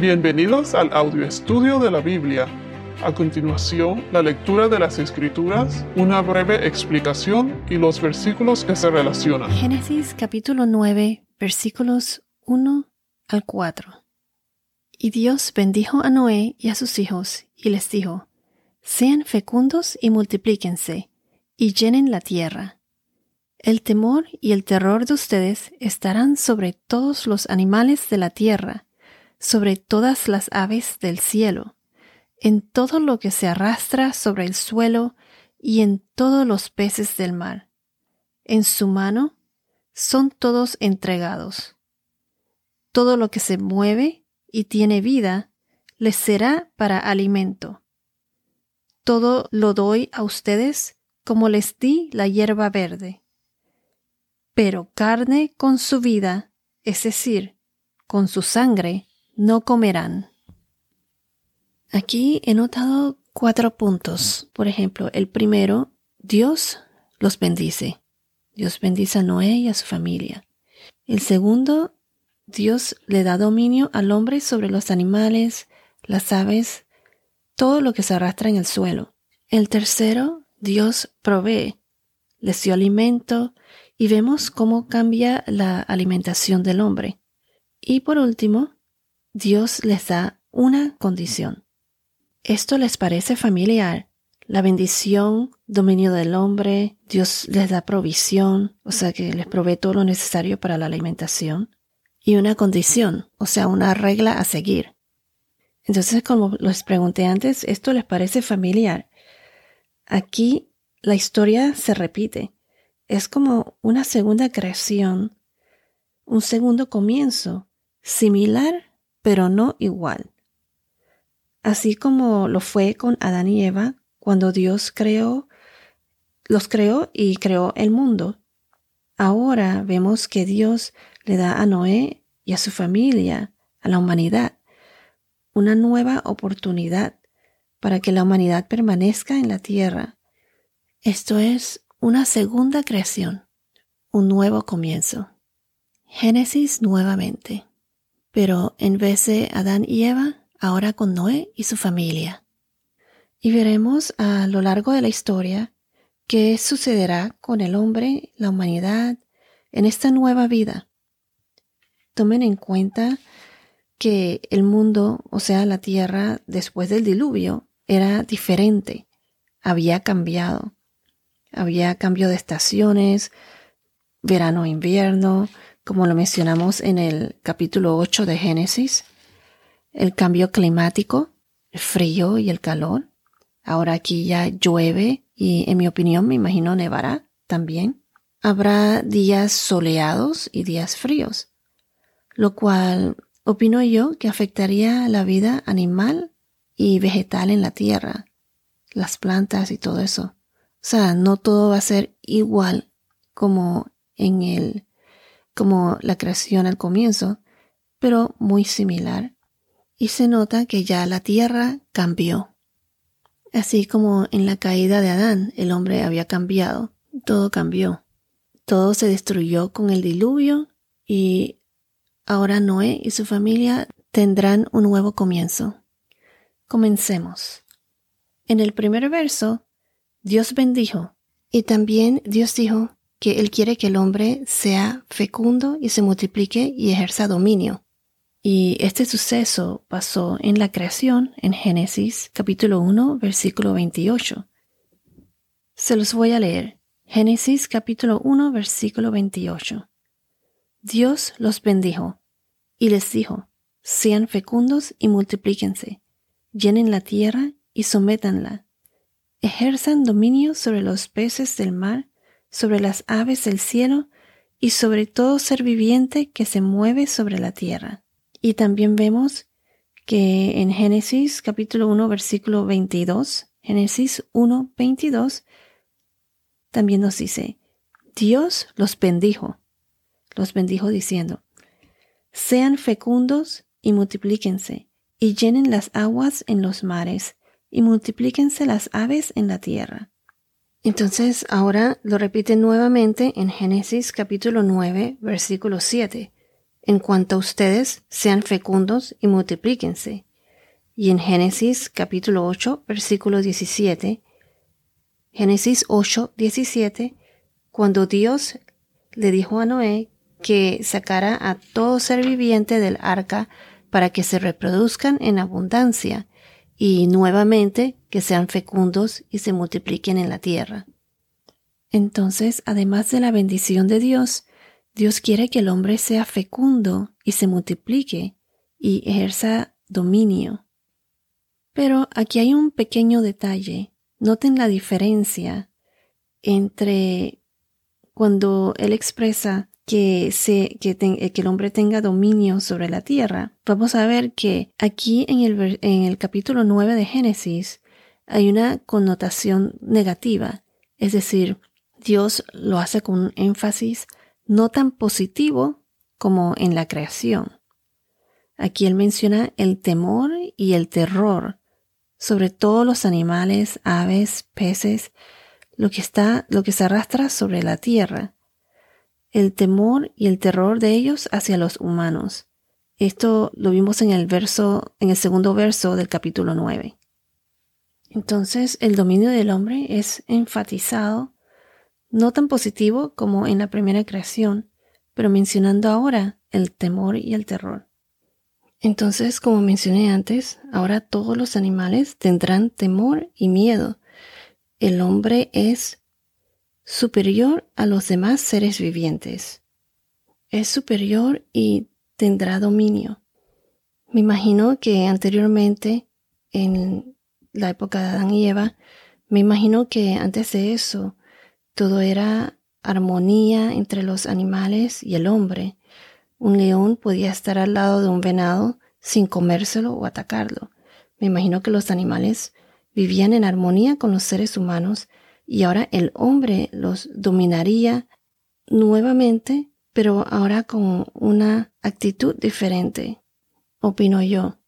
Bienvenidos al audio estudio de la Biblia. A continuación, la lectura de las Escrituras, una breve explicación y los versículos que se relacionan. Génesis capítulo 9, versículos 1 al 4. Y Dios bendijo a Noé y a sus hijos, y les dijo, Sean fecundos y multiplíquense, y llenen la tierra. El temor y el terror de ustedes estarán sobre todos los animales de la tierra, sobre todas las aves del cielo, en todo lo que se arrastra sobre el suelo y en todos los peces del mar. En su mano son todos entregados. Todo lo que se mueve y tiene vida les será para alimento. Todo lo doy a ustedes como les di la hierba verde. Pero carne con su vida, es decir, con su sangre, no comerán. Aquí he notado cuatro puntos. Por ejemplo, el primero, Dios los bendice. Dios bendice a Noé y a su familia. El segundo, Dios le da dominio al hombre sobre los animales, las aves, todo lo que se arrastra en el suelo. El tercero, Dios provee, les dio alimento y vemos cómo cambia la alimentación del hombre. Y por último, Dios les da una condición. ¿Esto les parece familiar? La bendición, dominio del hombre, Dios les da provisión, o sea que les provee todo lo necesario para la alimentación, y una condición, o sea, una regla a seguir. Entonces, como les pregunté antes, ¿esto les parece familiar? Aquí la historia se repite. Es como una segunda creación, un segundo comienzo, similar pero no igual. Así como lo fue con Adán y Eva cuando Dios creó, los creó y creó el mundo. Ahora vemos que Dios le da a Noé y a su familia, a la humanidad, una nueva oportunidad para que la humanidad permanezca en la tierra. Esto es una segunda creación, un nuevo comienzo. Génesis nuevamente pero en vez de Adán y Eva, ahora con Noé y su familia. Y veremos a lo largo de la historia qué sucederá con el hombre, la humanidad, en esta nueva vida. Tomen en cuenta que el mundo, o sea, la tierra, después del diluvio, era diferente, había cambiado. Había cambio de estaciones, verano, invierno, como lo mencionamos en el capítulo 8 de Génesis, el cambio climático, el frío y el calor. Ahora aquí ya llueve y en mi opinión me imagino nevará también. Habrá días soleados y días fríos, lo cual opino yo que afectaría la vida animal y vegetal en la tierra, las plantas y todo eso. O sea, no todo va a ser igual como en el como la creación al comienzo, pero muy similar. Y se nota que ya la tierra cambió. Así como en la caída de Adán el hombre había cambiado, todo cambió. Todo se destruyó con el diluvio y ahora Noé y su familia tendrán un nuevo comienzo. Comencemos. En el primer verso, Dios bendijo y también Dios dijo, que Él quiere que el hombre sea fecundo y se multiplique y ejerza dominio. Y este suceso pasó en la creación en Génesis capítulo 1 versículo 28. Se los voy a leer. Génesis capítulo 1 versículo 28. Dios los bendijo y les dijo, sean fecundos y multiplíquense, llenen la tierra y sométanla, ejerzan dominio sobre los peces del mar sobre las aves del cielo y sobre todo ser viviente que se mueve sobre la tierra. Y también vemos que en Génesis capítulo 1 versículo 22, Génesis 1 22, también nos dice, Dios los bendijo, los bendijo diciendo, sean fecundos y multiplíquense, y llenen las aguas en los mares, y multiplíquense las aves en la tierra. Entonces ahora lo repite nuevamente en Génesis capítulo 9, versículo 7. en cuanto a ustedes sean fecundos y multiplíquense. Y en Génesis capítulo 8, versículo 17, Génesis 8, 17, cuando Dios le dijo a Noé que sacara a todo ser viviente del arca para que se reproduzcan en abundancia y nuevamente que sean fecundos y se multipliquen en la tierra. Entonces, además de la bendición de Dios, Dios quiere que el hombre sea fecundo y se multiplique y ejerza dominio. Pero aquí hay un pequeño detalle. Noten la diferencia entre cuando él expresa que, se, que, el hombre tenga dominio sobre la tierra. Vamos a ver que aquí en el, en el capítulo 9 de Génesis hay una connotación negativa, es decir, Dios lo hace con un énfasis no tan positivo como en la creación. Aquí él menciona el temor y el terror sobre todos los animales, aves, peces, lo que está, lo que se arrastra sobre la tierra, el temor y el terror de ellos hacia los humanos. Esto lo vimos en el verso, en el segundo verso del capítulo 9. Entonces, el dominio del hombre es enfatizado no tan positivo como en la primera creación, pero mencionando ahora el temor y el terror. Entonces, como mencioné antes, ahora todos los animales tendrán temor y miedo. El hombre es superior a los demás seres vivientes. Es superior y tendrá dominio. Me imagino que anteriormente, en la época de Adán y Eva, me imagino que antes de eso, todo era armonía entre los animales y el hombre. Un león podía estar al lado de un venado sin comérselo o atacarlo. Me imagino que los animales vivían en armonía con los seres humanos y ahora el hombre los dominaría nuevamente, pero ahora con una actitud diferente, opino yo.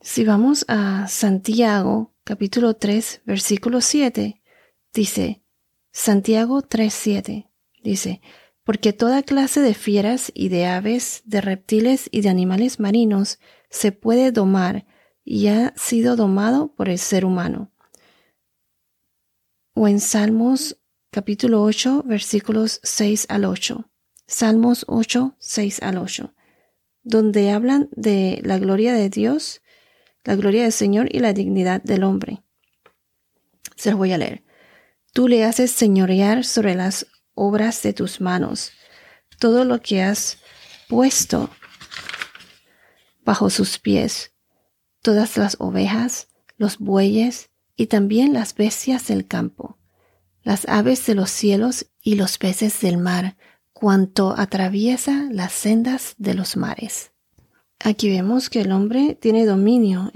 Si vamos a Santiago capítulo 3 versículo 7, dice, Santiago 3.7 dice, porque toda clase de fieras y de aves, de reptiles y de animales marinos se puede domar y ha sido domado por el ser humano. O en Salmos capítulo 8 versículos 6 al 8. Salmos 8, 6 al 8, donde hablan de la gloria de Dios, la gloria del Señor y la dignidad del hombre. Se los voy a leer. Tú le haces señorear sobre las obras de tus manos, todo lo que has puesto bajo sus pies, todas las ovejas, los bueyes y también las bestias del campo, las aves de los cielos y los peces del mar, cuanto atraviesa las sendas de los mares. Aquí vemos que el hombre tiene dominio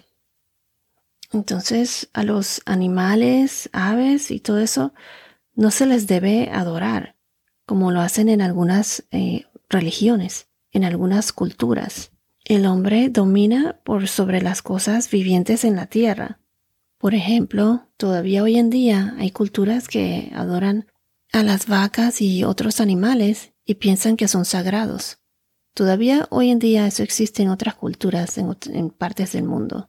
entonces a los animales, aves y todo eso no se les debe adorar, como lo hacen en algunas eh, religiones, en algunas culturas. El hombre domina por sobre las cosas vivientes en la tierra. Por ejemplo, todavía hoy en día hay culturas que adoran a las vacas y otros animales y piensan que son sagrados. Todavía hoy en día eso existe en otras culturas en partes del mundo.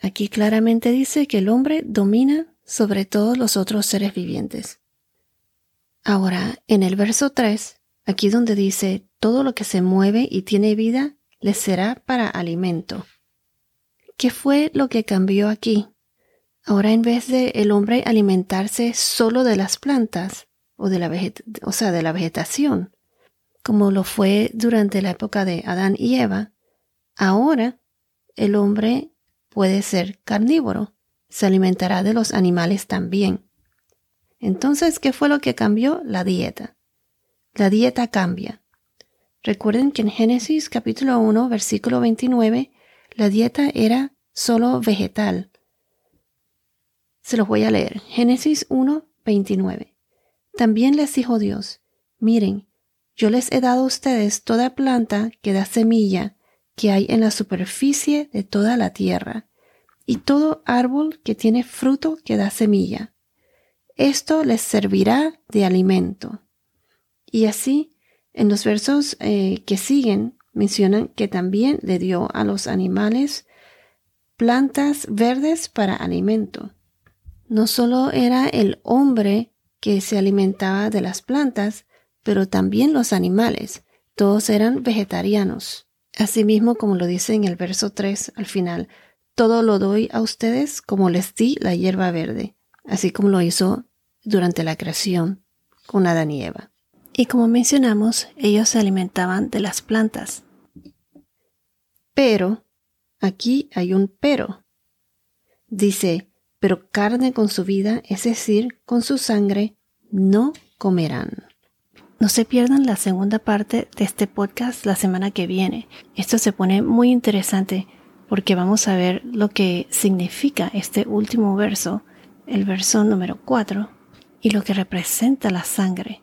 Aquí claramente dice que el hombre domina sobre todos los otros seres vivientes. Ahora, en el verso 3, aquí donde dice, todo lo que se mueve y tiene vida le será para alimento. ¿Qué fue lo que cambió aquí? Ahora en vez de el hombre alimentarse solo de las plantas o de la sea, de la vegetación, como lo fue durante la época de Adán y Eva, ahora el hombre puede ser carnívoro, se alimentará de los animales también. Entonces, ¿qué fue lo que cambió? La dieta. La dieta cambia. Recuerden que en Génesis capítulo 1, versículo 29, la dieta era solo vegetal. Se los voy a leer. Génesis 1, 29. También les dijo Dios, miren, yo les he dado a ustedes toda planta que da semilla que hay en la superficie de toda la tierra, y todo árbol que tiene fruto que da semilla. Esto les servirá de alimento. Y así En los versos eh, que siguen mencionan que también le dio a los animales plantas verdes para alimento. No solo era el hombre que se alimentaba de las plantas, pero también los animales. Todos eran vegetarianos. Asimismo, como lo dice en el verso 3 al final, todo lo doy a ustedes como les di la hierba verde, así como lo hizo durante la creación con Adán y Eva. Y como mencionamos, ellos se alimentaban de las plantas. Pero, aquí hay un pero. Dice, pero carne con su vida, es decir, con su sangre, no comerán. No se pierdan la segunda parte de este podcast la semana que viene. Esto se pone muy interesante porque vamos a ver lo que significa este último verso, el verso número 4, y lo que representa la sangre.